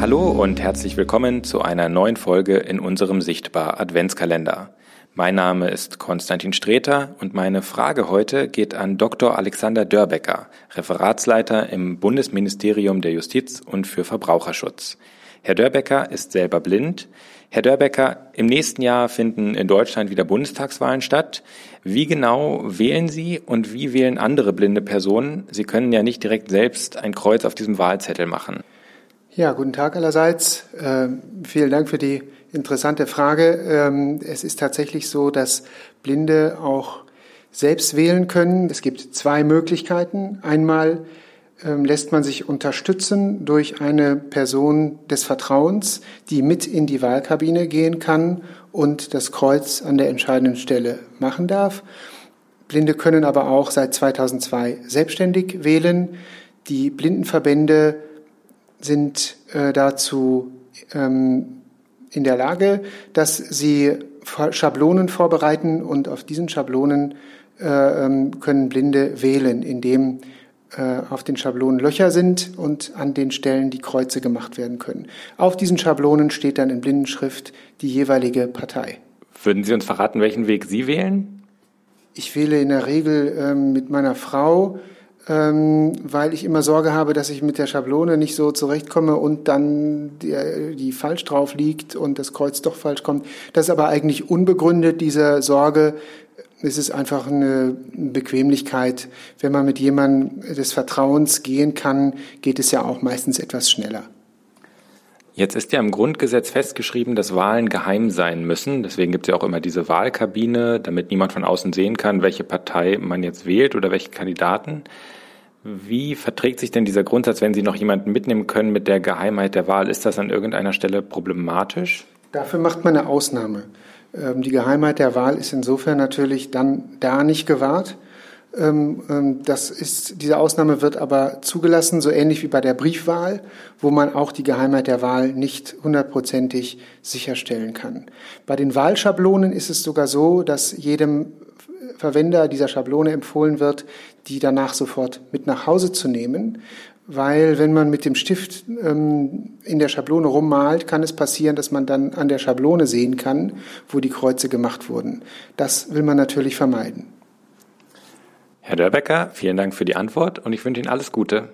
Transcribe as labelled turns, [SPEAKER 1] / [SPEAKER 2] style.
[SPEAKER 1] Hallo und herzlich willkommen zu einer neuen Folge in unserem Sichtbar Adventskalender. Mein Name ist Konstantin Streter und meine Frage heute geht an Dr. Alexander Dörbecker, Referatsleiter im Bundesministerium der Justiz und für Verbraucherschutz. Herr Dörbecker ist selber blind. Herr Dörbecker, im nächsten Jahr finden in Deutschland wieder Bundestagswahlen statt. Wie genau wählen Sie und wie wählen andere blinde Personen? Sie können ja nicht direkt selbst ein Kreuz auf diesem Wahlzettel machen.
[SPEAKER 2] Ja, guten Tag allerseits. Ähm, vielen Dank für die interessante Frage. Ähm, es ist tatsächlich so, dass Blinde auch selbst wählen können. Es gibt zwei Möglichkeiten. Einmal ähm, lässt man sich unterstützen durch eine Person des Vertrauens, die mit in die Wahlkabine gehen kann und das Kreuz an der entscheidenden Stelle machen darf. Blinde können aber auch seit 2002 selbstständig wählen. Die Blindenverbände sind äh, dazu ähm, in der Lage, dass sie Schablonen vorbereiten und auf diesen Schablonen äh, ähm, können Blinde wählen, indem äh, auf den Schablonen Löcher sind und an den Stellen die Kreuze gemacht werden können. Auf diesen Schablonen steht dann in Blindenschrift die jeweilige Partei.
[SPEAKER 1] Würden Sie uns verraten, welchen Weg Sie wählen?
[SPEAKER 2] Ich wähle in der Regel ähm, mit meiner Frau, ähm, weil ich immer Sorge habe, dass ich mit der Schablone nicht so zurechtkomme und dann die, die falsch drauf liegt und das Kreuz doch falsch kommt. Das ist aber eigentlich unbegründet, diese Sorge es ist einfach eine Bequemlichkeit. Wenn man mit jemandem des Vertrauens gehen kann, geht es ja auch meistens etwas schneller.
[SPEAKER 1] Jetzt ist ja im Grundgesetz festgeschrieben, dass Wahlen geheim sein müssen. Deswegen gibt es ja auch immer diese Wahlkabine, damit niemand von außen sehen kann, welche Partei man jetzt wählt oder welche Kandidaten. Wie verträgt sich denn dieser Grundsatz, wenn Sie noch jemanden mitnehmen können mit der Geheimheit der Wahl? Ist das an irgendeiner Stelle problematisch?
[SPEAKER 2] Dafür macht man eine Ausnahme. Ähm, die Geheimheit der Wahl ist insofern natürlich dann da nicht gewahrt. Ähm, ähm, das ist, diese Ausnahme wird aber zugelassen, so ähnlich wie bei der Briefwahl, wo man auch die Geheimheit der Wahl nicht hundertprozentig sicherstellen kann. Bei den Wahlschablonen ist es sogar so, dass jedem Verwender dieser Schablone empfohlen wird, die danach sofort mit nach Hause zu nehmen, weil wenn man mit dem Stift ähm, in der Schablone rummalt, kann es passieren, dass man dann an der Schablone sehen kann, wo die Kreuze gemacht wurden. Das will man natürlich vermeiden.
[SPEAKER 1] Herr Dörbecker, vielen Dank für die Antwort und ich wünsche Ihnen alles Gute.